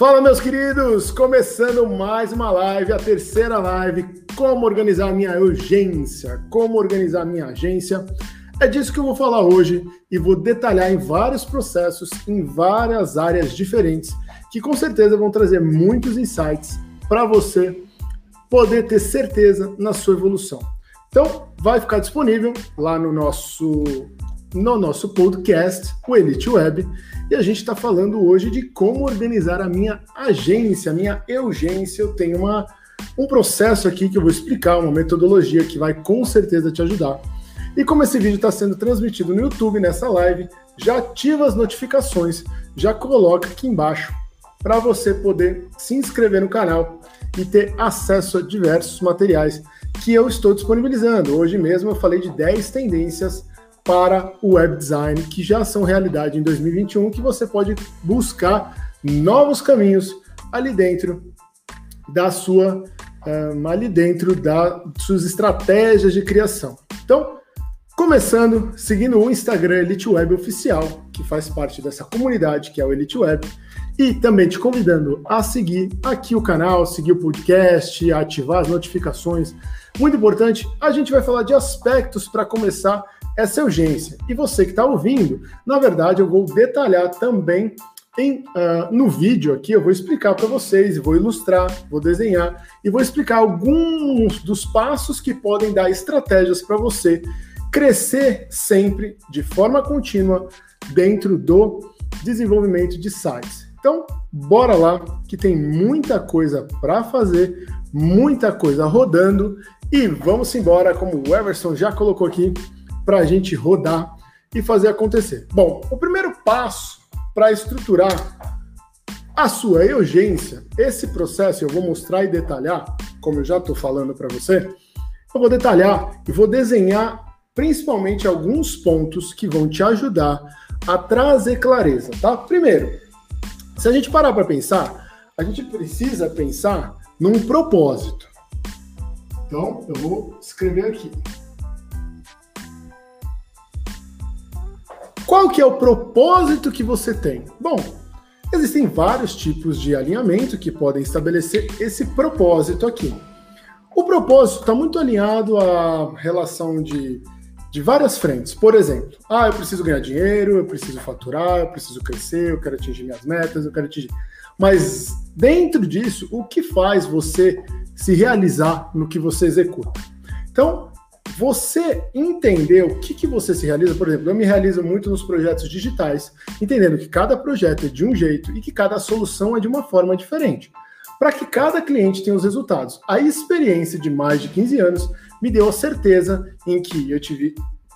Fala, meus queridos! Começando mais uma live, a terceira live, como organizar minha urgência, como organizar minha agência. É disso que eu vou falar hoje e vou detalhar em vários processos, em várias áreas diferentes, que com certeza vão trazer muitos insights para você poder ter certeza na sua evolução. Então, vai ficar disponível lá no nosso no nosso podcast, o Elite Web, e a gente está falando hoje de como organizar a minha agência, a minha urgência. Eu tenho uma, um processo aqui que eu vou explicar, uma metodologia que vai com certeza te ajudar. E como esse vídeo está sendo transmitido no YouTube nessa live, já ativa as notificações, já coloca aqui embaixo para você poder se inscrever no canal e ter acesso a diversos materiais que eu estou disponibilizando. Hoje mesmo eu falei de 10 tendências para o web design que já são realidade em 2021, que você pode buscar novos caminhos ali dentro da sua um, ali dentro das suas estratégias de criação. Então, começando, seguindo o Instagram Elite Web Oficial, que faz parte dessa comunidade que é o Elite Web, e também te convidando a seguir aqui o canal, seguir o podcast, ativar as notificações. Muito importante, a gente vai falar de aspectos para começar essa urgência. E você que está ouvindo, na verdade, eu vou detalhar também em, uh, no vídeo aqui, eu vou explicar para vocês, vou ilustrar, vou desenhar e vou explicar alguns dos passos que podem dar estratégias para você crescer sempre de forma contínua dentro do desenvolvimento de sites. Então, bora lá, que tem muita coisa para fazer, muita coisa rodando e vamos embora, como o Everson já colocou aqui para a gente rodar e fazer acontecer. Bom, o primeiro passo para estruturar a sua urgência, esse processo eu vou mostrar e detalhar, como eu já estou falando para você, eu vou detalhar e vou desenhar principalmente alguns pontos que vão te ajudar a trazer clareza, tá? Primeiro, se a gente parar para pensar, a gente precisa pensar num propósito. Então, eu vou escrever aqui. Qual que é o propósito que você tem? Bom, existem vários tipos de alinhamento que podem estabelecer esse propósito aqui. O propósito está muito alinhado à relação de, de várias frentes. Por exemplo, ah, eu preciso ganhar dinheiro, eu preciso faturar, eu preciso crescer, eu quero atingir minhas metas, eu quero atingir. Mas dentro disso, o que faz você se realizar no que você executa? Então, você entender o que, que você se realiza, por exemplo, eu me realizo muito nos projetos digitais, entendendo que cada projeto é de um jeito e que cada solução é de uma forma diferente, para que cada cliente tenha os resultados. A experiência de mais de 15 anos me deu a certeza em que eu tive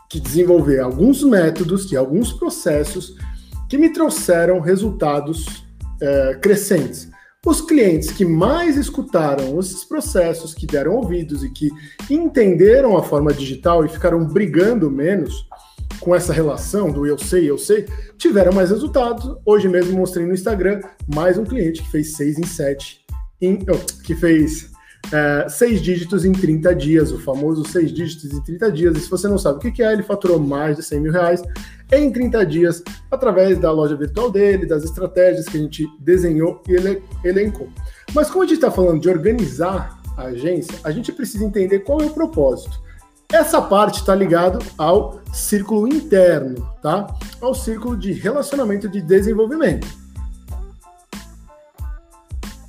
que desenvolver alguns métodos e alguns processos que me trouxeram resultados é, crescentes. Os clientes que mais escutaram esses processos, que deram ouvidos e que entenderam a forma digital e ficaram brigando menos com essa relação do eu sei, eu sei, tiveram mais resultados. Hoje mesmo mostrei no Instagram mais um cliente que fez seis em sete, em, oh, que fez é, seis dígitos em 30 dias, o famoso seis dígitos em 30 dias. E se você não sabe o que é, ele faturou mais de 100 mil reais em 30 dias, através da loja virtual dele, das estratégias que a gente desenhou e ele elencou. Mas como a gente está falando de organizar a agência, a gente precisa entender qual é o propósito. Essa parte está ligado ao círculo interno, tá? Ao círculo de relacionamento de desenvolvimento.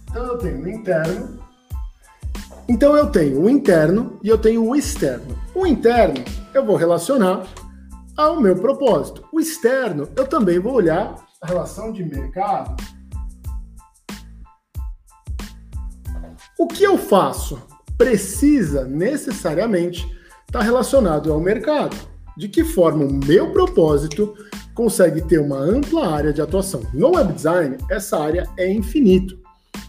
Então eu tenho o interno, então eu tenho o interno e eu tenho o externo. O interno eu vou relacionar ao meu propósito. O externo eu também vou olhar a relação de mercado. O que eu faço precisa necessariamente estar relacionado ao mercado. De que forma o meu propósito consegue ter uma ampla área de atuação. No web design, essa área é infinito,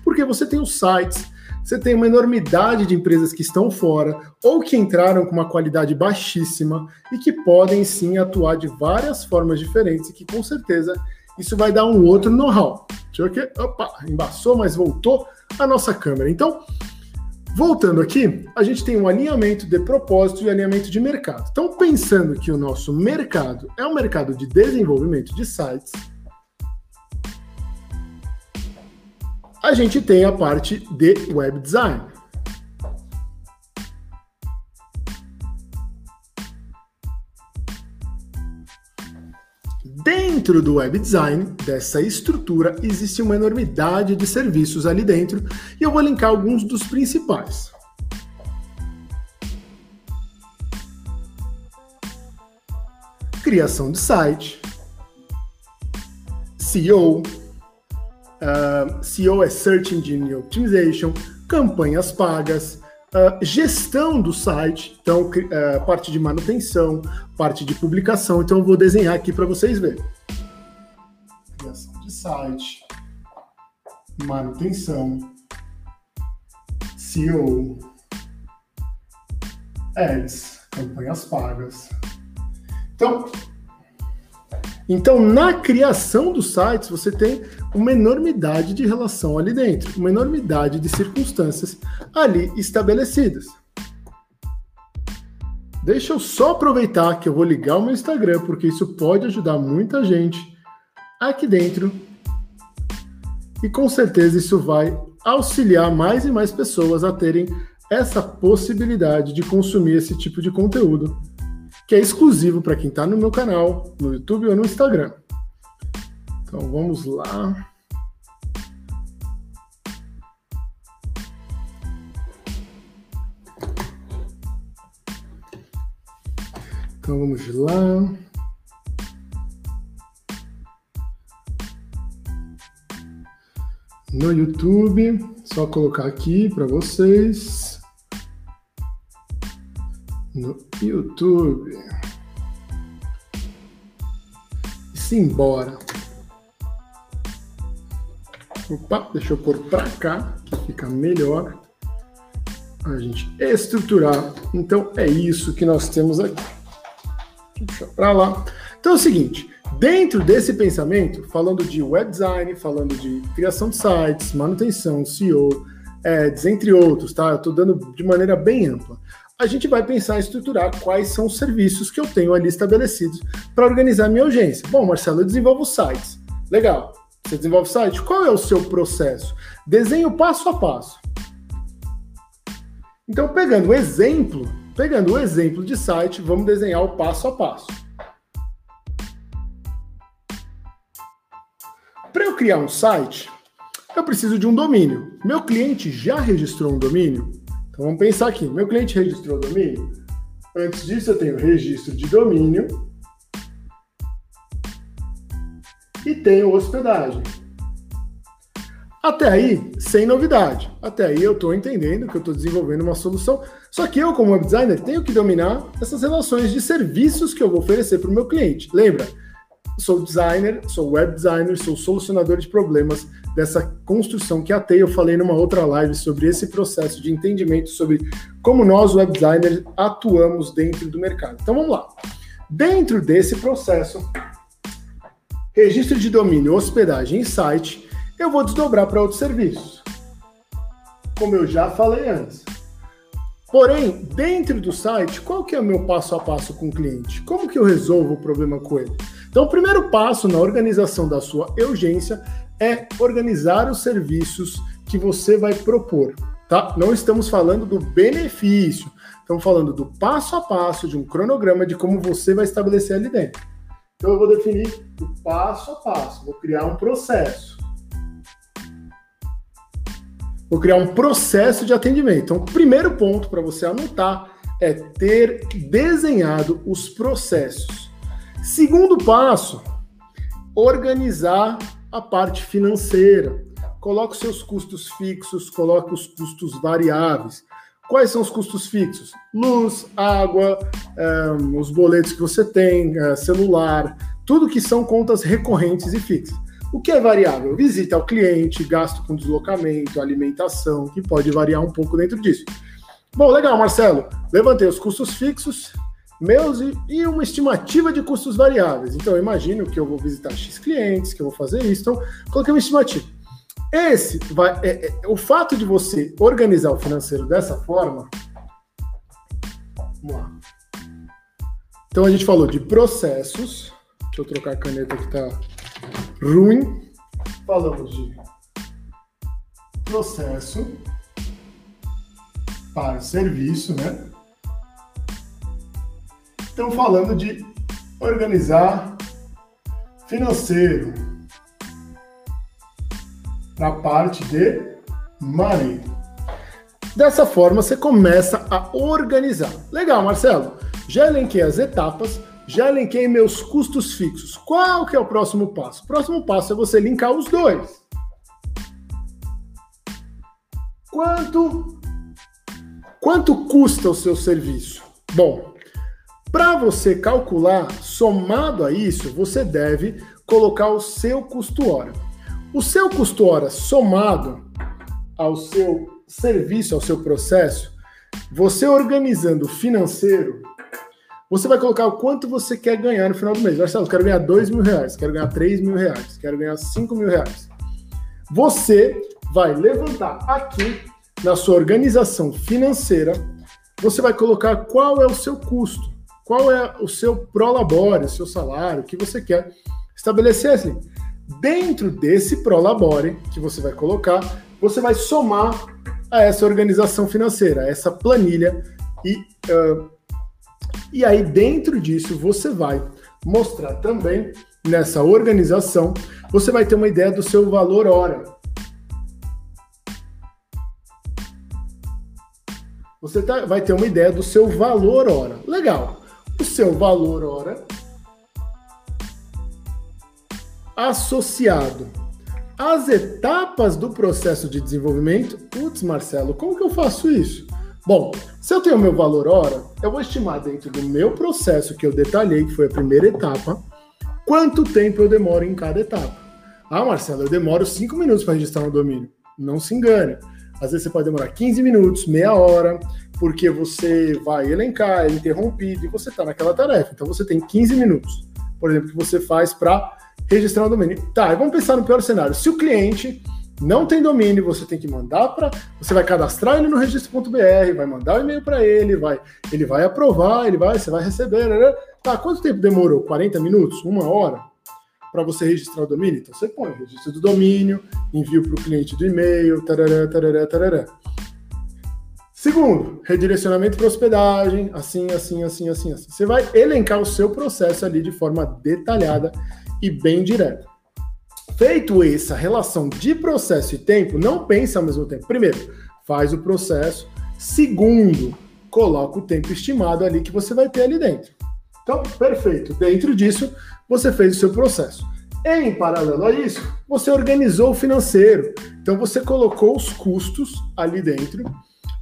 porque você tem os sites, você tem uma enormidade de empresas que estão fora ou que entraram com uma qualidade baixíssima e que podem sim atuar de várias formas diferentes e que com certeza isso vai dar um outro know-how. Deixa eu ver Opa, embaçou, mas voltou a nossa câmera. Então, voltando aqui, a gente tem um alinhamento de propósito e alinhamento de mercado. Então, pensando que o nosso mercado é um mercado de desenvolvimento de sites, a gente tem a parte de web design. Dentro do web design, dessa estrutura, existe uma enormidade de serviços ali dentro e eu vou linkar alguns dos principais. Criação de site, SEO, uh, é Search Engine Optimization, campanhas pagas, uh, gestão do site, então uh, parte de manutenção, parte de publicação. Então eu vou desenhar aqui para vocês verem. Criação de site, manutenção, SEO, ads, campanhas pagas. Então, então, na criação dos sites, você tem uma enormidade de relação ali dentro, uma enormidade de circunstâncias ali estabelecidas. Deixa eu só aproveitar que eu vou ligar o meu Instagram, porque isso pode ajudar muita gente aqui dentro. E com certeza isso vai auxiliar mais e mais pessoas a terem essa possibilidade de consumir esse tipo de conteúdo que é exclusivo para quem está no meu canal, no YouTube ou no Instagram. Então vamos lá. Então vamos lá. No YouTube, só colocar aqui para vocês no YouTube. E simbora. Opa, deixa eu pôr para cá, que fica melhor a gente estruturar. Então é isso que nós temos aqui. Deixa para lá. Então é o seguinte, dentro desse pensamento, falando de web design, falando de criação de sites, manutenção, SEO, ads, entre outros, tá? Eu estou dando de maneira bem ampla a gente vai pensar em estruturar quais são os serviços que eu tenho ali estabelecidos para organizar minha urgência. Bom, Marcelo, eu desenvolvo sites. Legal. Você desenvolve site? Qual é o seu processo? Desenho passo a passo. Então, pegando o exemplo, pegando o exemplo de site, vamos desenhar o passo a passo. Para eu criar um site, eu preciso de um domínio. Meu cliente já registrou um domínio? Então vamos pensar aqui. Meu cliente registrou o domínio. Antes disso, eu tenho registro de domínio e tenho hospedagem. Até aí, sem novidade. Até aí eu estou entendendo que eu estou desenvolvendo uma solução. Só que eu, como web designer, tenho que dominar essas relações de serviços que eu vou oferecer para o meu cliente. Lembra? Sou designer, sou web designer, sou solucionador de problemas, dessa construção que até eu falei numa outra live sobre esse processo de entendimento sobre como nós, web designers, atuamos dentro do mercado. Então vamos lá. Dentro desse processo, registro de domínio, hospedagem e site, eu vou desdobrar para outros serviços. Como eu já falei antes. Porém, dentro do site, qual que é o meu passo a passo com o cliente? Como que eu resolvo o problema com ele? Então, o primeiro passo na organização da sua urgência é organizar os serviços que você vai propor, tá? Não estamos falando do benefício, estamos falando do passo a passo de um cronograma de como você vai estabelecer ali dentro. Então eu vou definir o passo a passo, vou criar um processo. Vou criar um processo de atendimento. Então, o primeiro ponto para você anotar é ter desenhado os processos. Segundo passo, organizar a parte financeira. Coloque os seus custos fixos, coloque os custos variáveis. Quais são os custos fixos? Luz, água, um, os boletos que você tem, uh, celular, tudo que são contas recorrentes e fixas. O que é variável? Visita ao cliente, gasto com deslocamento, alimentação, que pode variar um pouco dentro disso. Bom, legal, Marcelo. Levantei os custos fixos, meus e uma estimativa de custos variáveis. Então, eu imagino que eu vou visitar X clientes, que eu vou fazer isso. Então, coloquei uma estimativa. Esse vai, é, é, o fato de você organizar o financeiro dessa forma. Vamos lá. Então, a gente falou de processos. Deixa eu trocar a caneta que está ruim. Falamos de processo para serviço, né? Estamos falando de organizar financeiro na parte de money. Dessa forma, você começa a organizar. Legal, Marcelo. Já elenquei as etapas, já elenquei meus custos fixos. Qual que é o próximo passo? O próximo passo é você linkar os dois. Quanto quanto custa o seu serviço? Bom, para você calcular, somado a isso, você deve colocar o seu custo hora. O seu custo hora somado ao seu serviço, ao seu processo, você organizando o financeiro, você vai colocar o quanto você quer ganhar no final do mês. Marcelo, quero ganhar 2 mil reais, quero ganhar 3 mil reais, quero ganhar 5 mil reais. Você vai levantar aqui na sua organização financeira, você vai colocar qual é o seu custo, qual é o seu prolabore, o seu salário, o que você quer estabelecer assim. Dentro desse prolabore que você vai colocar, você vai somar a essa organização financeira, a essa planilha e uh, e aí dentro disso você vai mostrar também nessa organização, você vai ter uma ideia do seu valor hora. Você tá, vai ter uma ideia do seu valor hora. Legal. O seu valor hora associado as etapas do processo de desenvolvimento. Putz, Marcelo, como que eu faço isso? Bom, se eu tenho meu valor hora, eu vou estimar dentro do meu processo que eu detalhei, que foi a primeira etapa, quanto tempo eu demoro em cada etapa. Ah, Marcelo, eu demoro 5 minutos para registrar um domínio. Não se engane. Às vezes você pode demorar 15 minutos, meia hora, porque você vai elencar, é interrompido e você está naquela tarefa. Então você tem 15 minutos, por exemplo, que você faz para registrar um domínio. Tá, vamos pensar no pior cenário. Se o cliente não tem domínio, você tem que mandar para, você vai cadastrar ele no registro.br, vai mandar o um e-mail para ele, vai, ele vai aprovar, ele vai, você vai receber, né? Tá, quanto tempo demorou? 40 minutos? Uma hora? Para você registrar o domínio? Então você põe registro do domínio, envio para o cliente do e-mail, tarará, tarará, tarará. Segundo, redirecionamento para hospedagem, assim, assim, assim, assim, assim. Você vai elencar o seu processo ali de forma detalhada e bem direta. Feito essa relação de processo e tempo, não pense ao mesmo tempo. Primeiro, faz o processo. Segundo, coloca o tempo estimado ali que você vai ter ali dentro. Então, perfeito. Dentro disso, você fez o seu processo. Em paralelo a isso, você organizou o financeiro. Então, você colocou os custos ali dentro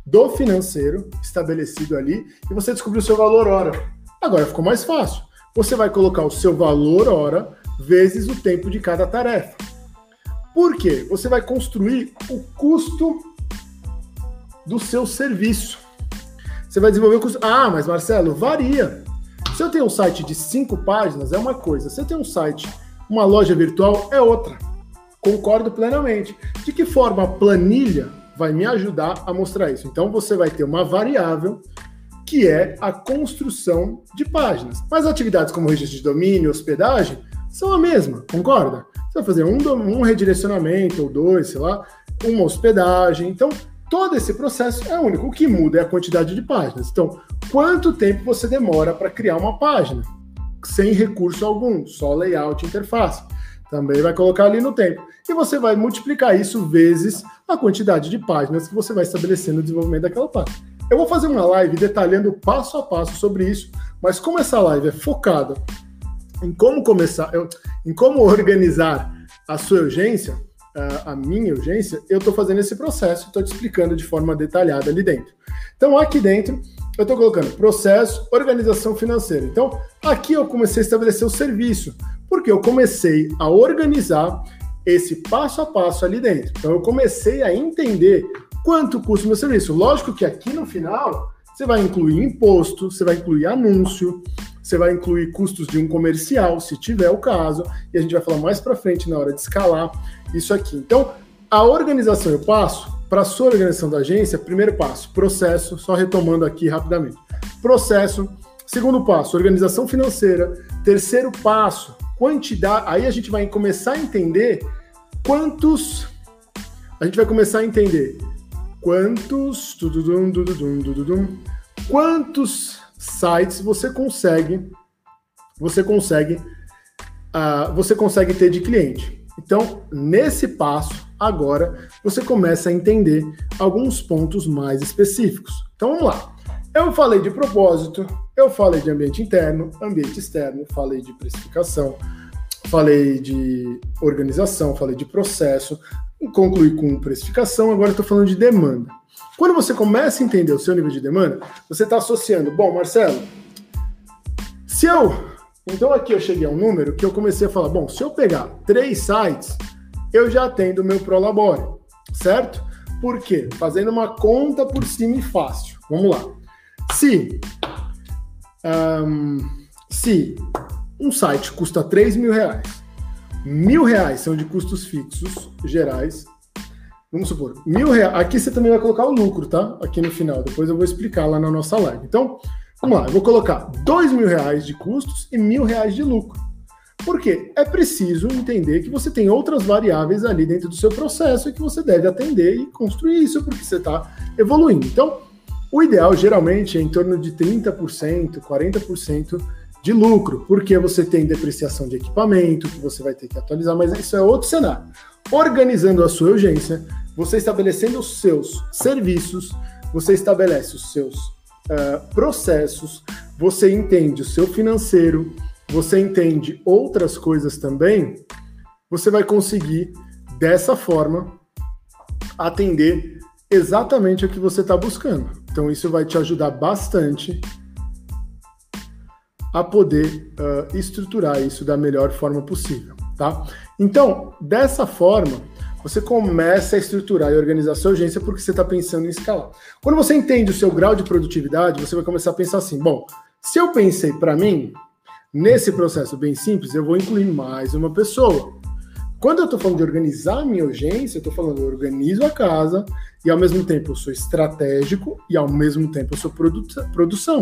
do financeiro estabelecido ali e você descobriu o seu valor hora. Agora ficou mais fácil. Você vai colocar o seu valor hora vezes o tempo de cada tarefa. Por quê? Você vai construir o custo do seu serviço. Você vai desenvolver o custo. Ah, mas Marcelo, varia. Se eu tenho um site de cinco páginas, é uma coisa. Se eu tenho um site, uma loja virtual, é outra. Concordo plenamente. De que forma a planilha vai me ajudar a mostrar isso? Então você vai ter uma variável que é a construção de páginas. Mas atividades como registro de domínio, hospedagem, são a mesma, concorda? Você vai fazer um, um redirecionamento ou dois, sei lá, uma hospedagem. Então, todo esse processo é único. O que muda é a quantidade de páginas. Então, quanto tempo você demora para criar uma página? Sem recurso algum, só layout interface. Também vai colocar ali no tempo. E você vai multiplicar isso vezes a quantidade de páginas que você vai estabelecer no desenvolvimento daquela página. Eu vou fazer uma live detalhando passo a passo sobre isso, mas como essa live é focada em como começar, em como organizar a sua urgência, a minha urgência, eu estou fazendo esse processo, estou te explicando de forma detalhada ali dentro. Então, aqui dentro, eu estou colocando processo, organização financeira. Então, aqui eu comecei a estabelecer o serviço, porque eu comecei a organizar esse passo a passo ali dentro. Então, eu comecei a entender quanto custa o meu serviço. Lógico que aqui no final, você vai incluir imposto, você vai incluir anúncio, você vai incluir custos de um comercial, se tiver o caso, e a gente vai falar mais para frente na hora de escalar isso aqui. Então, a organização eu passo para a sua organização da agência, primeiro passo, processo, só retomando aqui rapidamente. Processo, segundo passo, organização financeira, terceiro passo, quantidade, aí a gente vai começar a entender quantos a gente vai começar a entender quantos quantos sites você consegue você consegue uh, você consegue ter de cliente. Então, nesse passo, agora você começa a entender alguns pontos mais específicos. Então, vamos lá. Eu falei de propósito, eu falei de ambiente interno, ambiente externo, falei de precificação, falei de organização, falei de processo, concluí com precificação, agora estou falando de demanda. Quando você começa a entender o seu nível de demanda, você está associando, bom, Marcelo, se eu. Então aqui eu cheguei a um número que eu comecei a falar, bom, se eu pegar três sites, eu já atendo o meu Prolabore, certo? Por quê? Fazendo uma conta por cima e fácil. Vamos lá. Se, um, se um site custa 3 mil reais, mil reais são de custos fixos gerais, vamos supor, mil reais, aqui você também vai colocar o lucro, tá? Aqui no final, depois eu vou explicar lá na nossa live. Então, vamos lá, eu vou colocar dois mil reais de custos e mil reais de lucro. Por quê? É preciso entender que você tem outras variáveis ali dentro do seu processo e que você deve atender e construir isso porque você está evoluindo. Então, o ideal geralmente é em torno de 30%, 40% de lucro, porque você tem depreciação de equipamento que você vai ter que atualizar, mas isso é outro cenário. Organizando a sua urgência, você estabelecendo os seus serviços, você estabelece os seus uh, processos, você entende o seu financeiro, você entende outras coisas também, você vai conseguir dessa forma atender exatamente o que você está buscando. Então, isso vai te ajudar bastante a poder uh, estruturar isso da melhor forma possível, tá? Então, dessa forma, você começa a estruturar e organizar a sua urgência porque você está pensando em escalar. Quando você entende o seu grau de produtividade, você vai começar a pensar assim: bom, se eu pensei para mim, nesse processo bem simples, eu vou incluir mais uma pessoa. Quando eu estou falando de organizar a minha urgência, eu estou falando eu organizo a casa e ao mesmo tempo eu sou estratégico e ao mesmo tempo eu sou produ produção.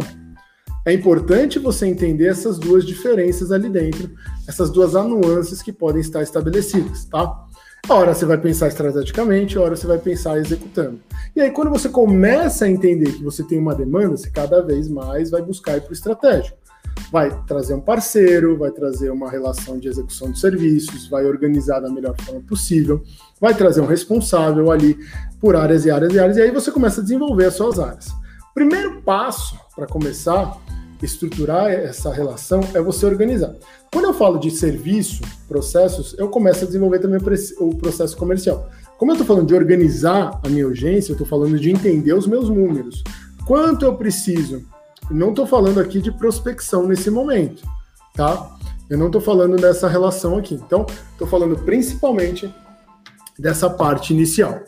É importante você entender essas duas diferenças ali dentro, essas duas nuances que podem estar estabelecidas, tá? A hora você vai pensar estrategicamente, a hora você vai pensar executando. E aí, quando você começa a entender que você tem uma demanda, você cada vez mais vai buscar ir para o estratégico vai trazer um parceiro, vai trazer uma relação de execução de serviços, vai organizar da melhor forma possível, vai trazer um responsável ali por áreas e áreas e áreas, e aí você começa a desenvolver as suas áreas. Primeiro passo para começar estruturar essa relação é você organizar. Quando eu falo de serviço, processos, eu começo a desenvolver também o processo comercial. Como eu estou falando de organizar a minha urgência, eu estou falando de entender os meus números. Quanto eu preciso não estou falando aqui de prospecção nesse momento, tá? Eu não estou falando dessa relação aqui. Então, estou falando principalmente dessa parte inicial.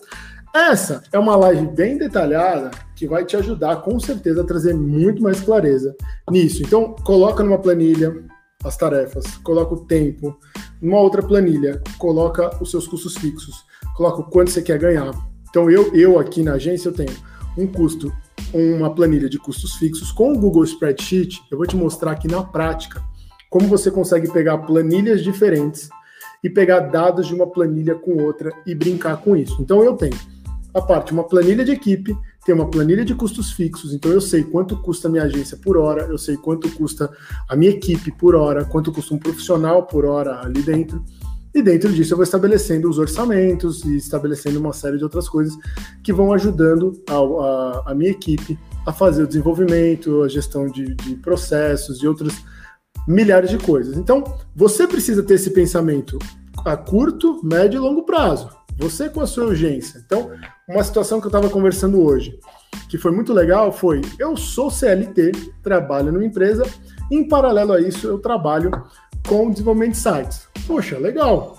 Essa é uma live bem detalhada que vai te ajudar com certeza a trazer muito mais clareza nisso. Então, coloca numa planilha as tarefas, coloca o tempo, numa outra planilha, coloca os seus custos fixos, coloca o quanto você quer ganhar. Então, eu, eu aqui na agência eu tenho um custo uma planilha de custos fixos com o Google Spreadsheet, eu vou te mostrar aqui na prática como você consegue pegar planilhas diferentes e pegar dados de uma planilha com outra e brincar com isso. Então eu tenho a parte uma planilha de equipe, tem uma planilha de custos fixos, então eu sei quanto custa a minha agência por hora, eu sei quanto custa a minha equipe por hora, quanto custa um profissional por hora ali dentro. E dentro disso eu vou estabelecendo os orçamentos e estabelecendo uma série de outras coisas que vão ajudando a, a, a minha equipe a fazer o desenvolvimento, a gestão de, de processos e outras milhares de coisas. Então, você precisa ter esse pensamento a curto, médio e longo prazo. Você com a sua urgência. Então, uma situação que eu estava conversando hoje, que foi muito legal, foi: eu sou CLT, trabalho numa empresa, em paralelo a isso, eu trabalho com desenvolvimento de sites. Poxa, legal.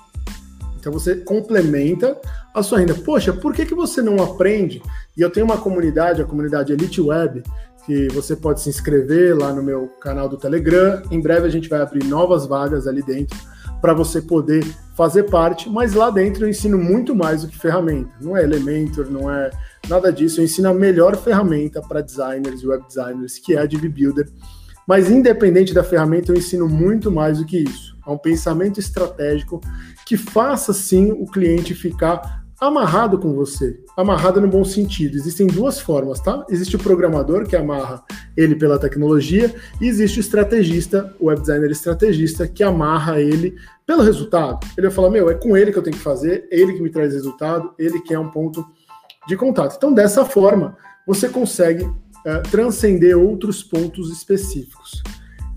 Então você complementa a sua renda. Poxa, por que, que você não aprende? E eu tenho uma comunidade, a comunidade Elite Web, que você pode se inscrever lá no meu canal do Telegram. Em breve a gente vai abrir novas vagas ali dentro para você poder fazer parte, mas lá dentro eu ensino muito mais do que ferramenta. Não é Elementor, não é nada disso. Eu ensino a melhor ferramenta para designers e web designers, que é a Div Builder. Mas independente da ferramenta, eu ensino muito mais do que isso a um pensamento estratégico que faça sim o cliente ficar amarrado com você. Amarrado no bom sentido. Existem duas formas, tá? Existe o programador que amarra ele pela tecnologia e existe o estrategista, o web designer estrategista que amarra ele pelo resultado. Ele vai falar: "Meu, é com ele que eu tenho que fazer, ele que me traz resultado, ele que é um ponto de contato". Então, dessa forma, você consegue é, transcender outros pontos específicos.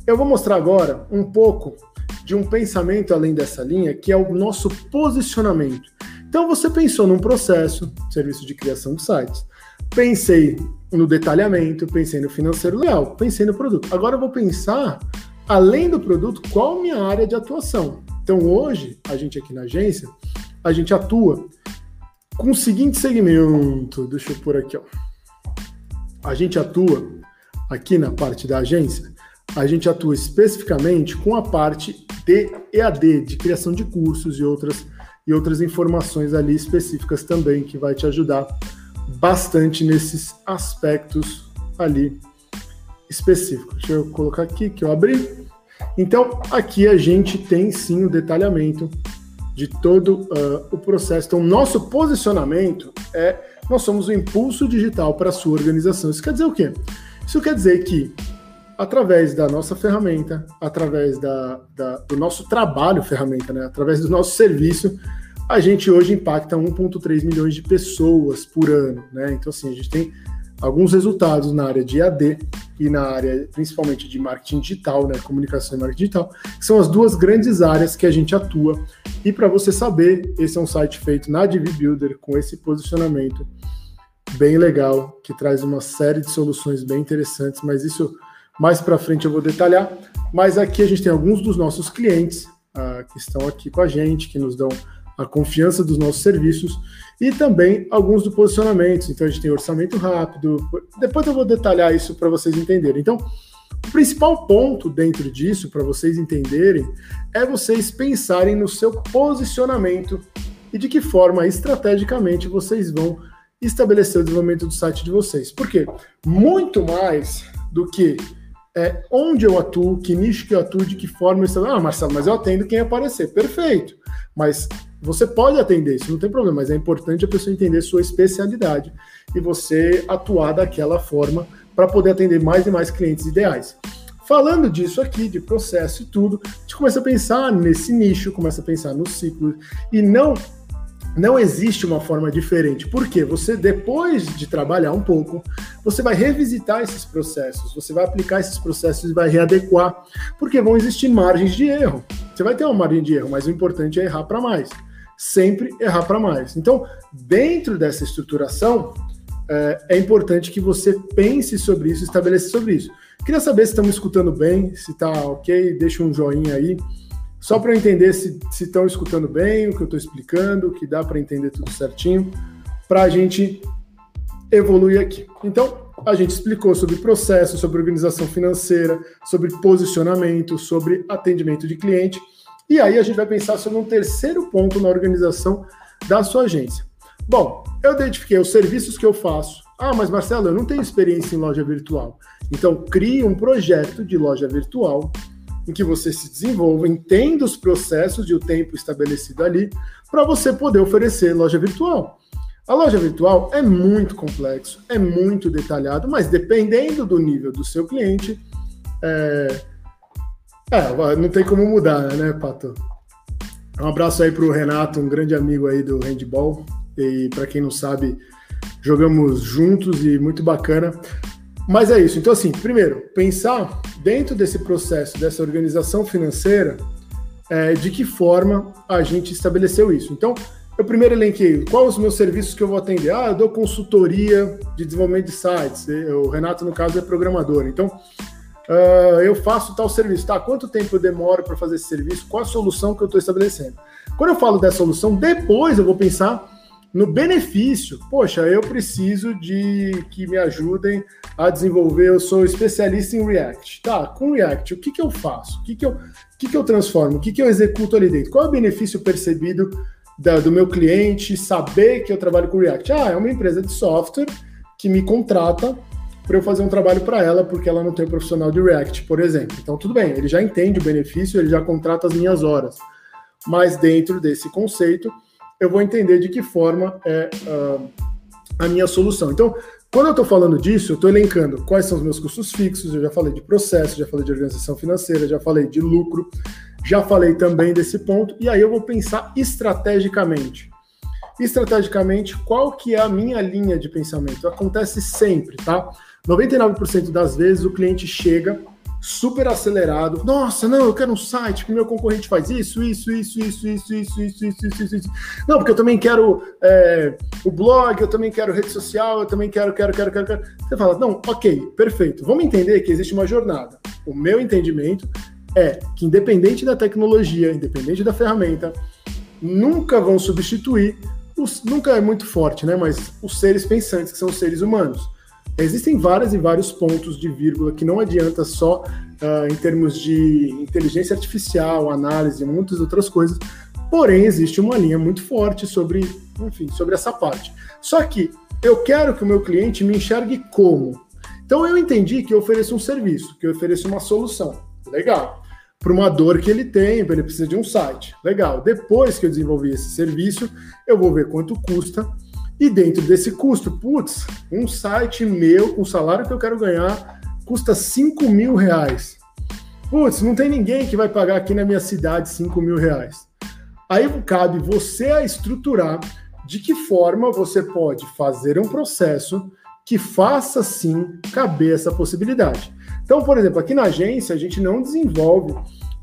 Eu vou mostrar agora um pouco de um pensamento além dessa linha, que é o nosso posicionamento. Então você pensou num processo, serviço de criação de sites. Pensei no detalhamento, pensei no financeiro legal, pensei no produto. Agora eu vou pensar, além do produto, qual minha área de atuação. Então hoje, a gente aqui na agência, a gente atua com o seguinte segmento. Deixa eu pôr aqui, ó. A gente atua aqui na parte da agência, a gente atua especificamente com a parte de EAD, de criação de cursos e outras e outras informações ali específicas também que vai te ajudar bastante nesses aspectos ali específicos. Deixa eu colocar aqui que eu abri. Então, aqui a gente tem sim o detalhamento de todo uh, o processo. Então, nosso posicionamento é nós somos o impulso digital para a sua organização. Isso quer dizer o quê? Isso quer dizer que através da nossa ferramenta, através da, da, do nosso trabalho ferramenta, né? através do nosso serviço, a gente hoje impacta 1,3 milhões de pessoas por ano. Né? Então, assim, a gente tem alguns resultados na área de AD e na área principalmente de marketing digital, né? comunicação e marketing digital, que são as duas grandes áreas que a gente atua. E para você saber, esse é um site feito na DV Builder com esse posicionamento bem legal, que traz uma série de soluções bem interessantes, mas isso mais para frente eu vou detalhar, mas aqui a gente tem alguns dos nossos clientes uh, que estão aqui com a gente, que nos dão a confiança dos nossos serviços e também alguns do posicionamento. Então a gente tem orçamento rápido. Depois eu vou detalhar isso para vocês entenderem. Então, o principal ponto dentro disso, para vocês entenderem, é vocês pensarem no seu posicionamento e de que forma estrategicamente vocês vão estabelecer o desenvolvimento do site de vocês. Por quê? Muito mais do que é, onde eu atuo, que nicho que eu atuo, de que forma eu estou. Ah, Marcelo, mas eu atendo quem aparecer. Perfeito. Mas você pode atender, isso não tem problema, mas é importante a pessoa entender sua especialidade e você atuar daquela forma para poder atender mais e mais clientes ideais. Falando disso aqui, de processo e tudo, a gente começa a pensar nesse nicho, começa a pensar no ciclo e não não existe uma forma diferente. Porque você, depois de trabalhar um pouco, você vai revisitar esses processos, você vai aplicar esses processos e vai readequar, porque vão existir margens de erro. Você vai ter uma margem de erro, mas o importante é errar para mais. Sempre errar para mais. Então, dentro dessa estruturação, é, é, importante que você pense sobre isso, estabeleça sobre isso. Queria saber se estão me escutando bem, se está ok, deixa um joinha aí. Só para eu entender se estão escutando bem o que eu estou explicando, que dá para entender tudo certinho, para a gente evoluir aqui. Então, a gente explicou sobre processo, sobre organização financeira, sobre posicionamento, sobre atendimento de cliente. E aí a gente vai pensar sobre um terceiro ponto na organização da sua agência. Bom, eu identifiquei os serviços que eu faço. Ah, mas Marcelo, eu não tenho experiência em loja virtual. Então, crie um projeto de loja virtual em que você se desenvolva, entenda os processos e o tempo estabelecido ali, para você poder oferecer loja virtual. A loja virtual é muito complexo, é muito detalhado, mas dependendo do nível do seu cliente, é, é não tem como mudar, né, Pato? Um abraço aí para o Renato, um grande amigo aí do handball. E para quem não sabe, jogamos juntos e muito bacana. Mas é isso. Então, assim, primeiro, pensar dentro desse processo, dessa organização financeira, é, de que forma a gente estabeleceu isso. Então, eu primeiro elenquei quais os meus serviços que eu vou atender. Ah, eu dou consultoria de desenvolvimento de sites. O Renato, no caso, é programador. Então, uh, eu faço tal serviço. Tá, quanto tempo eu demoro para fazer esse serviço? Qual a solução que eu estou estabelecendo? Quando eu falo dessa solução, depois eu vou pensar no benefício, poxa, eu preciso de que me ajudem a desenvolver, eu sou especialista em React. Tá, com React, o que, que eu faço? O que, que, eu, o que, que eu transformo? O que, que eu executo ali dentro? Qual é o benefício percebido da, do meu cliente saber que eu trabalho com React? Ah, é uma empresa de software que me contrata para eu fazer um trabalho para ela porque ela não tem um profissional de React, por exemplo. Então, tudo bem, ele já entende o benefício, ele já contrata as minhas horas. Mas dentro desse conceito, eu vou entender de que forma é uh, a minha solução. Então, quando eu estou falando disso, eu estou elencando quais são os meus custos fixos, eu já falei de processo, já falei de organização financeira, já falei de lucro, já falei também desse ponto, e aí eu vou pensar estrategicamente. Estrategicamente, qual que é a minha linha de pensamento? Acontece sempre, tá? 99% das vezes o cliente chega super acelerado. Nossa, não, eu quero um site que meu concorrente faz isso, isso, isso, isso, isso, isso, isso, isso, isso, isso. Não, porque eu também quero é, o blog, eu também quero rede social, eu também quero, quero, quero, quero, quero. Você fala, não, ok, perfeito. Vamos entender que existe uma jornada. O meu entendimento é que independente da tecnologia, independente da ferramenta, nunca vão substituir os, nunca é muito forte, né? Mas os seres pensantes, que são os seres humanos. Existem vários e vários pontos de vírgula que não adianta só uh, em termos de inteligência artificial, análise, muitas outras coisas. Porém, existe uma linha muito forte sobre, enfim, sobre essa parte. Só que eu quero que o meu cliente me enxergue como. Então eu entendi que eu ofereço um serviço, que eu ofereço uma solução. Legal. Para uma dor que ele tem, ele precisa de um site. Legal. Depois que eu desenvolvi esse serviço, eu vou ver quanto custa e dentro desse custo, putz, um site meu com o salário que eu quero ganhar custa 5 mil reais. Putz, não tem ninguém que vai pagar aqui na minha cidade 5 mil reais. Aí cabe você a estruturar de que forma você pode fazer um processo que faça sim caber essa possibilidade. Então, por exemplo, aqui na agência a gente não desenvolve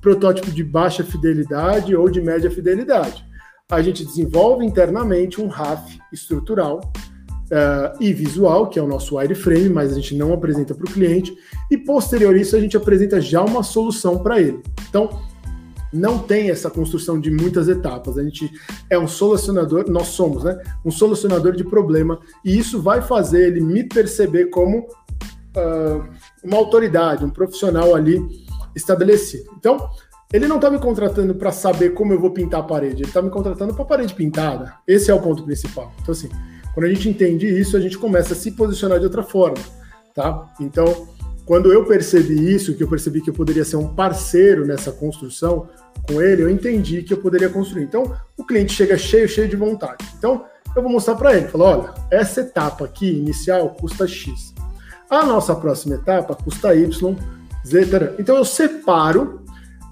protótipo de baixa fidelidade ou de média fidelidade a gente desenvolve internamente um RAF estrutural uh, e visual, que é o nosso wireframe, mas a gente não apresenta para o cliente, e posterior a isso a gente apresenta já uma solução para ele. Então, não tem essa construção de muitas etapas. A gente é um solucionador, nós somos, né? Um solucionador de problema, e isso vai fazer ele me perceber como uh, uma autoridade, um profissional ali estabelecido. Então, ele não está me contratando para saber como eu vou pintar a parede, ele está me contratando para a parede pintada. Esse é o ponto principal. Então, assim, quando a gente entende isso, a gente começa a se posicionar de outra forma, tá? Então, quando eu percebi isso, que eu percebi que eu poderia ser um parceiro nessa construção com ele, eu entendi que eu poderia construir. Então, o cliente chega cheio, cheio de vontade. Então, eu vou mostrar para ele, falar, olha, essa etapa aqui inicial custa X. A nossa próxima etapa custa Y, Z, Então eu separo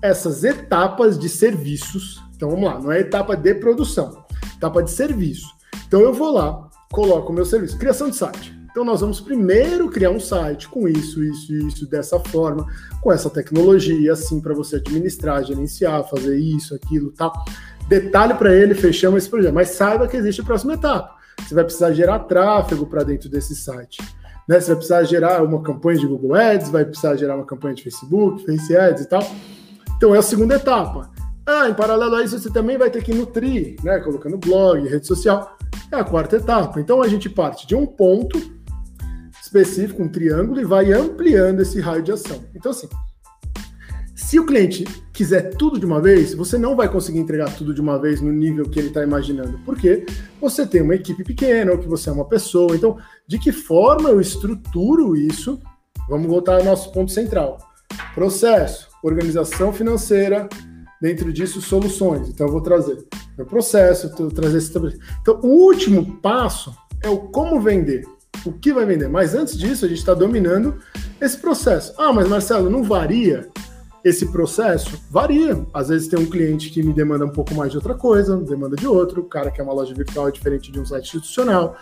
essas etapas de serviços. Então vamos lá, não é etapa de produção, etapa de serviço. Então eu vou lá, coloco o meu serviço, criação de site. Então nós vamos primeiro criar um site com isso, isso, isso, dessa forma, com essa tecnologia, assim, para você administrar, gerenciar, fazer isso, aquilo, tal. Detalhe para ele, fechamos esse projeto. Mas saiba que existe a próxima etapa. Você vai precisar gerar tráfego para dentro desse site. Né? Você vai precisar gerar uma campanha de Google Ads, vai precisar gerar uma campanha de Facebook, Face Ads e tal. Então é a segunda etapa. Ah, em paralelo a isso, você também vai ter que nutrir, né? Colocando blog, rede social. É a quarta etapa. Então a gente parte de um ponto específico, um triângulo, e vai ampliando esse raio de ação. Então, assim, se o cliente quiser tudo de uma vez, você não vai conseguir entregar tudo de uma vez no nível que ele está imaginando, porque você tem uma equipe pequena ou que você é uma pessoa. Então, de que forma eu estruturo isso? Vamos voltar ao nosso ponto central: processo organização financeira, dentro disso soluções. Então eu vou trazer meu processo, vou trazer esse Então o último passo é o como vender, o que vai vender. Mas antes disso a gente está dominando esse processo. Ah, mas Marcelo, não varia esse processo? Varia. Às vezes tem um cliente que me demanda um pouco mais de outra coisa, demanda de outro. O cara que é uma loja virtual é diferente de um site institucional.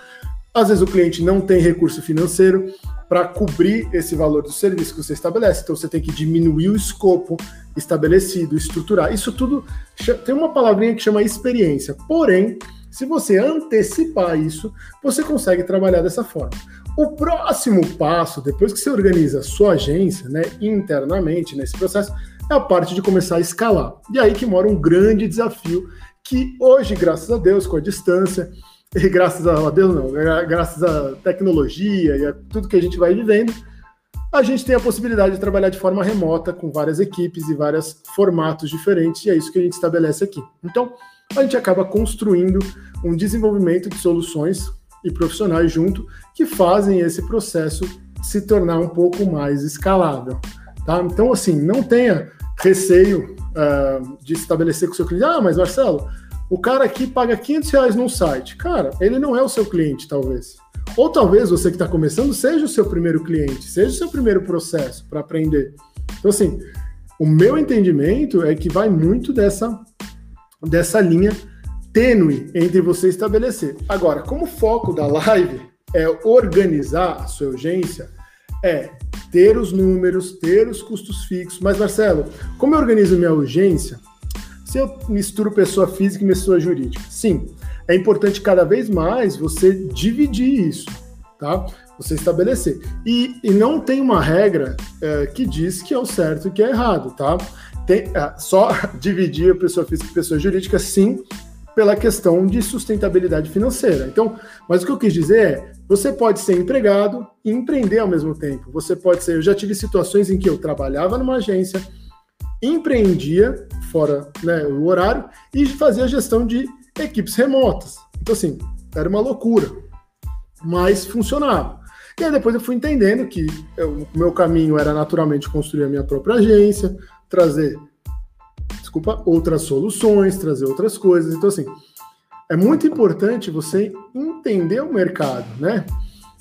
Às vezes o cliente não tem recurso financeiro para cobrir esse valor do serviço que você estabelece. Então você tem que diminuir o escopo estabelecido, estruturar. Isso tudo tem uma palavrinha que chama experiência. Porém, se você antecipar isso, você consegue trabalhar dessa forma. O próximo passo, depois que você organiza a sua agência, né, internamente nesse processo, é a parte de começar a escalar. E aí que mora um grande desafio que hoje, graças a Deus, com a distância, e graças a Deus não, graças à tecnologia e a tudo que a gente vai vivendo, a gente tem a possibilidade de trabalhar de forma remota com várias equipes e vários formatos diferentes, e é isso que a gente estabelece aqui. Então, a gente acaba construindo um desenvolvimento de soluções e profissionais junto que fazem esse processo se tornar um pouco mais escalável. Tá? Então, assim, não tenha receio uh, de estabelecer com o seu cliente, ah, mas Marcelo, o cara aqui paga 500 reais num site. Cara, ele não é o seu cliente, talvez. Ou talvez você que está começando seja o seu primeiro cliente, seja o seu primeiro processo para aprender. Então, assim, o meu entendimento é que vai muito dessa, dessa linha tênue entre você estabelecer. Agora, como o foco da live é organizar a sua urgência, é ter os números, ter os custos fixos. Mas, Marcelo, como eu organizo minha urgência? Se eu misturo pessoa física e pessoa jurídica? Sim, é importante cada vez mais você dividir isso, tá? Você estabelecer. E, e não tem uma regra é, que diz que é o certo e que é errado, tá? Tem, é, só dividir a pessoa física e pessoa jurídica, sim, pela questão de sustentabilidade financeira. Então, mas o que eu quis dizer é, você pode ser empregado e empreender ao mesmo tempo. Você pode ser, eu já tive situações em que eu trabalhava numa agência, empreendia fora né, o horário e fazia gestão de equipes remotas. Então, assim, era uma loucura, mas funcionava. E aí depois eu fui entendendo que o meu caminho era naturalmente construir a minha própria agência, trazer desculpa, outras soluções, trazer outras coisas. Então, assim, é muito importante você entender o mercado, né?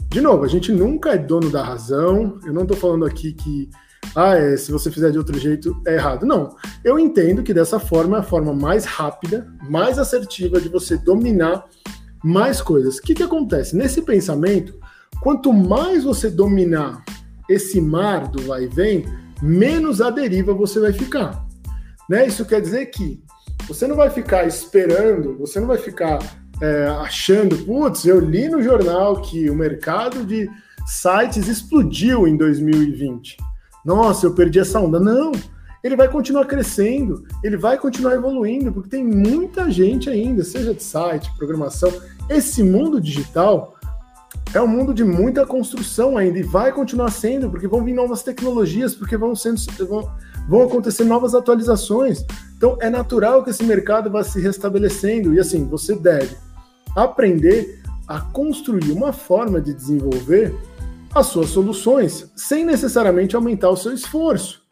De novo, a gente nunca é dono da razão. Eu não estou falando aqui que ah, é, se você fizer de outro jeito é errado. Não. Eu entendo que dessa forma é a forma mais rápida, mais assertiva de você dominar mais coisas. O que, que acontece? Nesse pensamento, quanto mais você dominar esse mar do vai e vem, menos à deriva você vai ficar. Né? Isso quer dizer que você não vai ficar esperando, você não vai ficar é, achando, putz, eu li no jornal que o mercado de sites explodiu em 2020. Nossa, eu perdi essa onda. Não, ele vai continuar crescendo, ele vai continuar evoluindo, porque tem muita gente ainda, seja de site, programação. Esse mundo digital é um mundo de muita construção ainda e vai continuar sendo, porque vão vir novas tecnologias, porque vão sendo. Vão, vão acontecer novas atualizações. Então é natural que esse mercado vá se restabelecendo e assim, você deve aprender a construir uma forma de desenvolver as suas soluções sem necessariamente aumentar o seu esforço.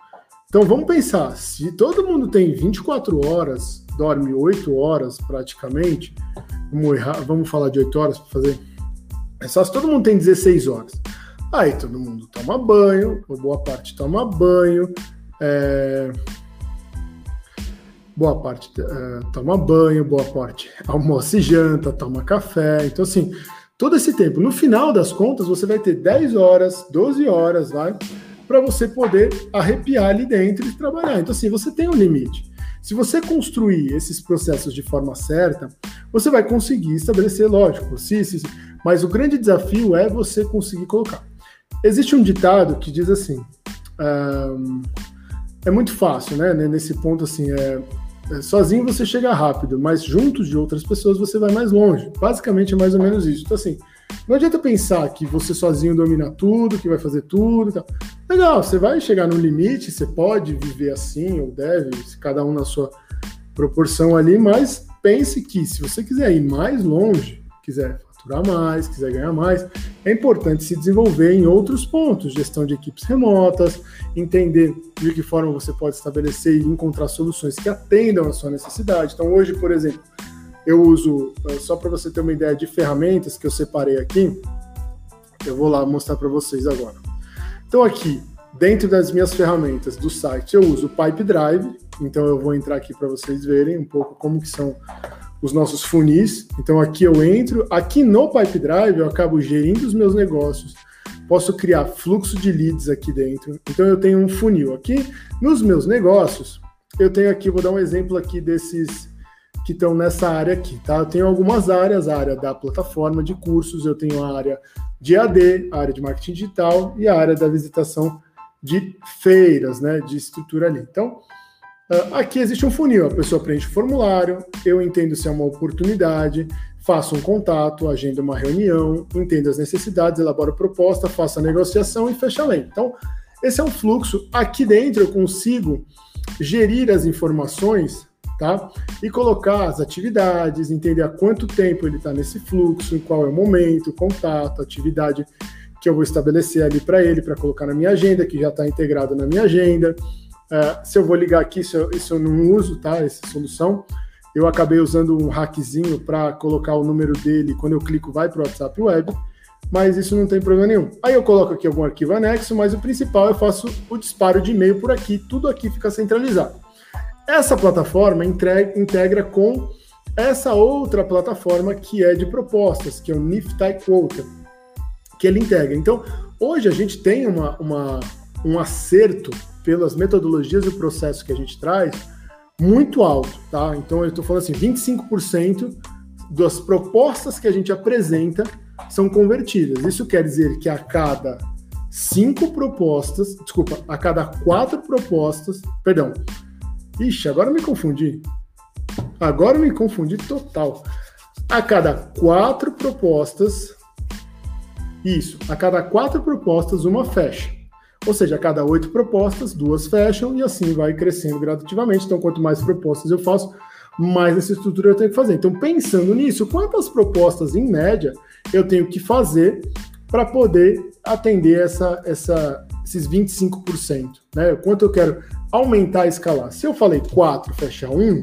Então vamos pensar, se todo mundo tem 24 horas, dorme 8 horas praticamente, vamos, errar, vamos falar de 8 horas para fazer. É só se todo mundo tem 16 horas. Aí todo mundo toma banho, boa parte toma banho, é... Boa parte é, toma banho, boa parte almoça e janta, toma café. Então, assim, todo esse tempo. No final das contas, você vai ter 10 horas, 12 horas, vai, para você poder arrepiar ali dentro e trabalhar. Então, assim, você tem um limite. Se você construir esses processos de forma certa, você vai conseguir estabelecer, lógico, sim, sim, sim. Mas o grande desafio é você conseguir colocar. Existe um ditado que diz assim: um, é muito fácil, né? Nesse ponto, assim, é, é, sozinho você chega rápido, mas juntos de outras pessoas você vai mais longe. Basicamente é mais ou menos isso. Então, assim, não adianta pensar que você sozinho domina tudo, que vai fazer tudo. Tal. Legal, você vai chegar no limite, você pode viver assim, ou deve, cada um na sua proporção ali, mas pense que se você quiser ir mais longe, quiser faturar mais, quiser ganhar mais, é importante se desenvolver em outros pontos, gestão de equipes remotas, entender de que forma você pode estabelecer e encontrar soluções que atendam a sua necessidade. Então, hoje, por exemplo, eu uso, eh, só para você ter uma ideia de ferramentas que eu separei aqui, eu vou lá mostrar para vocês agora. Então, aqui, dentro das minhas ferramentas do site, eu uso o Pipe Drive, então eu vou entrar aqui para vocês verem um pouco como que são os nossos funis. Então aqui eu entro, aqui no Pipe Drive eu acabo gerindo os meus negócios, posso criar fluxo de leads aqui dentro. Então eu tenho um funil aqui nos meus negócios. Eu tenho aqui, vou dar um exemplo aqui desses que estão nessa área aqui, tá? Eu tenho algumas áreas, a área da plataforma de cursos, eu tenho a área de AD, a área de marketing digital e a área da visitação de feiras, né, de estrutura ali. Então, aqui existe um funil, a pessoa preenche o formulário, eu entendo se é uma oportunidade, faço um contato, agendo uma reunião, entendo as necessidades, elaboro proposta, faço a negociação e fecha a lei. Então, esse é um fluxo. Aqui dentro eu consigo gerir as informações, tá? E colocar as atividades, entender há quanto tempo ele está nesse fluxo, em qual é o momento, contato, atividade que eu vou estabelecer ali para ele, para colocar na minha agenda, que já está integrado na minha agenda. Uh, se eu vou ligar aqui, isso eu, isso eu não uso, tá? Essa solução. eu acabei usando um hackzinho para colocar o número dele, quando eu clico vai para o WhatsApp Web, mas isso não tem problema nenhum. Aí eu coloco aqui algum arquivo anexo, mas o principal eu faço o disparo de e-mail por aqui, tudo aqui fica centralizado. Essa plataforma integra com essa outra plataforma que é de propostas, que é o Nifty Quota, que ele integra. Então, hoje a gente tem uma, uma, um acerto pelas metodologias e o processo que a gente traz muito alto, tá? Então, eu estou falando assim, 25% das propostas que a gente apresenta são convertidas. Isso quer dizer que a cada cinco propostas, desculpa, a cada quatro propostas, perdão, ixi, agora me confundi. Agora me confundi total. A cada quatro propostas, isso, a cada quatro propostas, uma fecha. Ou seja, a cada oito propostas, duas fecham e assim vai crescendo gradativamente. Então, quanto mais propostas eu faço, mais essa estrutura eu tenho que fazer. Então, pensando nisso, quantas propostas em média eu tenho que fazer para poder atender essa, essa, esses 25%? Né? Quanto eu quero aumentar e escalar? Se eu falei 4, fecha 1,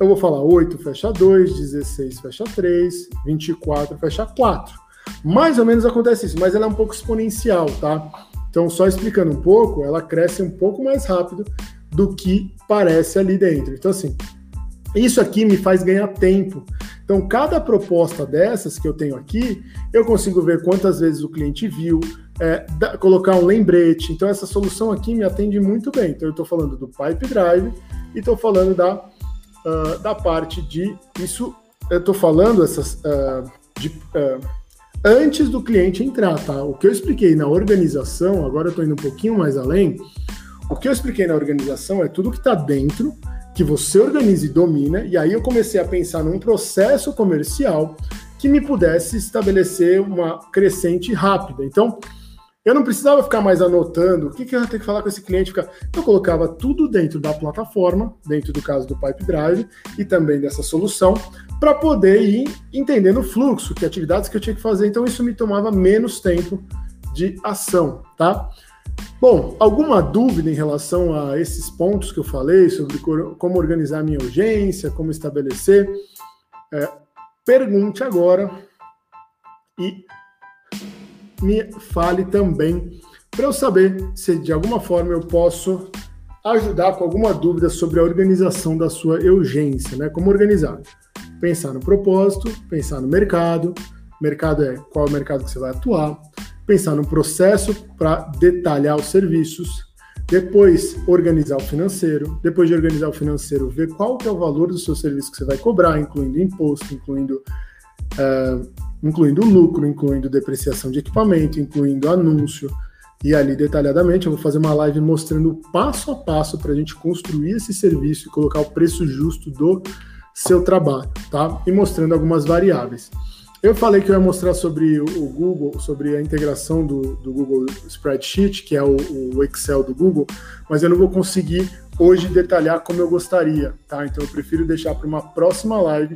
eu vou falar 8, fecha 2, 16, fecha 3, 24, fecha 4. Mais ou menos acontece isso, mas ela é um pouco exponencial, tá? Então, só explicando um pouco, ela cresce um pouco mais rápido do que parece ali dentro. Então, assim, isso aqui me faz ganhar tempo. Então, cada proposta dessas que eu tenho aqui, eu consigo ver quantas vezes o cliente viu, é, da, colocar um lembrete. Então, essa solução aqui me atende muito bem. Então, eu estou falando do Pipe Drive e estou falando da, uh, da parte de. Isso, eu estou falando essas, uh, de, uh, antes do cliente entrar, tá? O que eu expliquei na organização, agora eu estou indo um pouquinho mais além. O que eu expliquei na organização é tudo que está dentro que você organiza e domina, e aí eu comecei a pensar num processo comercial que me pudesse estabelecer uma crescente rápida. Então, eu não precisava ficar mais anotando o que, que eu ter que falar com esse cliente. Eu colocava tudo dentro da plataforma, dentro do caso do Pipe Drive e também dessa solução, para poder ir entendendo o fluxo, que atividades que eu tinha que fazer. Então, isso me tomava menos tempo de ação, tá? Bom, alguma dúvida em relação a esses pontos que eu falei sobre como organizar minha urgência, como estabelecer? É, pergunte agora e me fale também para eu saber se de alguma forma eu posso ajudar com alguma dúvida sobre a organização da sua urgência, né? Como organizar? Pensar no propósito, pensar no mercado. Mercado é qual é o mercado que você vai atuar pensar no processo para detalhar os serviços, depois organizar o financeiro, depois de organizar o financeiro, ver qual que é o valor do seu serviço que você vai cobrar, incluindo imposto, incluindo, uh, incluindo lucro, incluindo depreciação de equipamento, incluindo anúncio. E ali, detalhadamente, eu vou fazer uma live mostrando passo a passo para a gente construir esse serviço e colocar o preço justo do seu trabalho, tá? E mostrando algumas variáveis. Eu falei que eu ia mostrar sobre o Google, sobre a integração do, do Google Spreadsheet, que é o, o, Excel do Google, mas eu não vou conseguir hoje detalhar como eu gostaria, tá? Então eu prefiro deixar para uma próxima live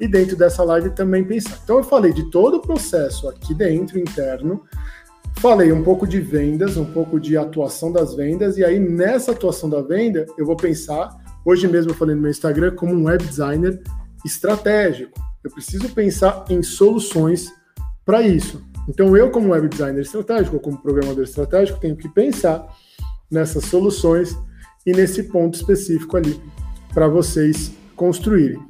e dentro dessa live também pensar. Então eu falei de todo o processo aqui dentro, interno, falei um pouco de vendas, um pouco de atuação das vendas, e aí nessa atuação da venda eu vou pensar, hoje mesmo eu falei no meu Instagram, como um web designer estratégico. Eu preciso pensar em soluções para isso. Então, eu, como web designer estratégico, ou como programador estratégico, tenho que pensar nessas soluções e nesse ponto específico ali para vocês construírem.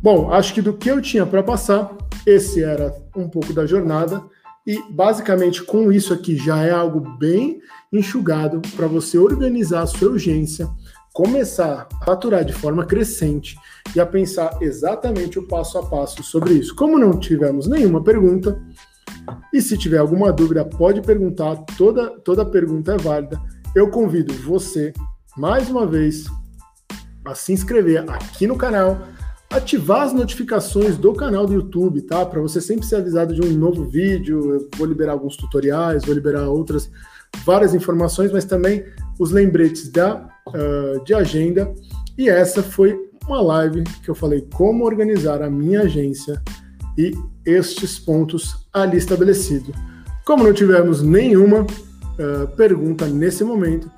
Bom, acho que do que eu tinha para passar, esse era um pouco da jornada e basicamente com isso aqui já é algo bem enxugado para você organizar a sua urgência, começar a faturar de forma crescente e a pensar exatamente o passo a passo sobre isso. Como não tivemos nenhuma pergunta, e se tiver alguma dúvida, pode perguntar, toda, toda pergunta é válida. Eu convido você, mais uma vez, a se inscrever aqui no canal, ativar as notificações do canal do YouTube, tá? Para você sempre ser avisado de um novo vídeo. Eu vou liberar alguns tutoriais, vou liberar outras várias informações, mas também os lembretes da, uh, de agenda. E essa foi uma live que eu falei como organizar a minha agência e estes pontos ali estabelecidos. Como não tivemos nenhuma uh, pergunta nesse momento,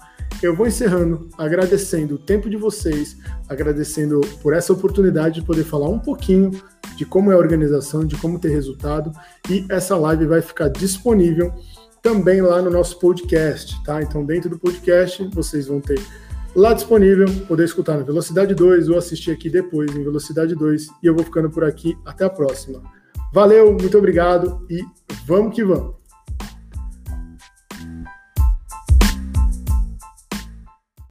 eu vou encerrando, agradecendo o tempo de vocês, agradecendo por essa oportunidade de poder falar um pouquinho de como é a organização, de como ter resultado. E essa live vai ficar disponível também lá no nosso podcast, tá? Então, dentro do podcast, vocês vão ter lá disponível, poder escutar na velocidade 2 ou assistir aqui depois em velocidade 2. E eu vou ficando por aqui. Até a próxima. Valeu, muito obrigado e vamos que vamos.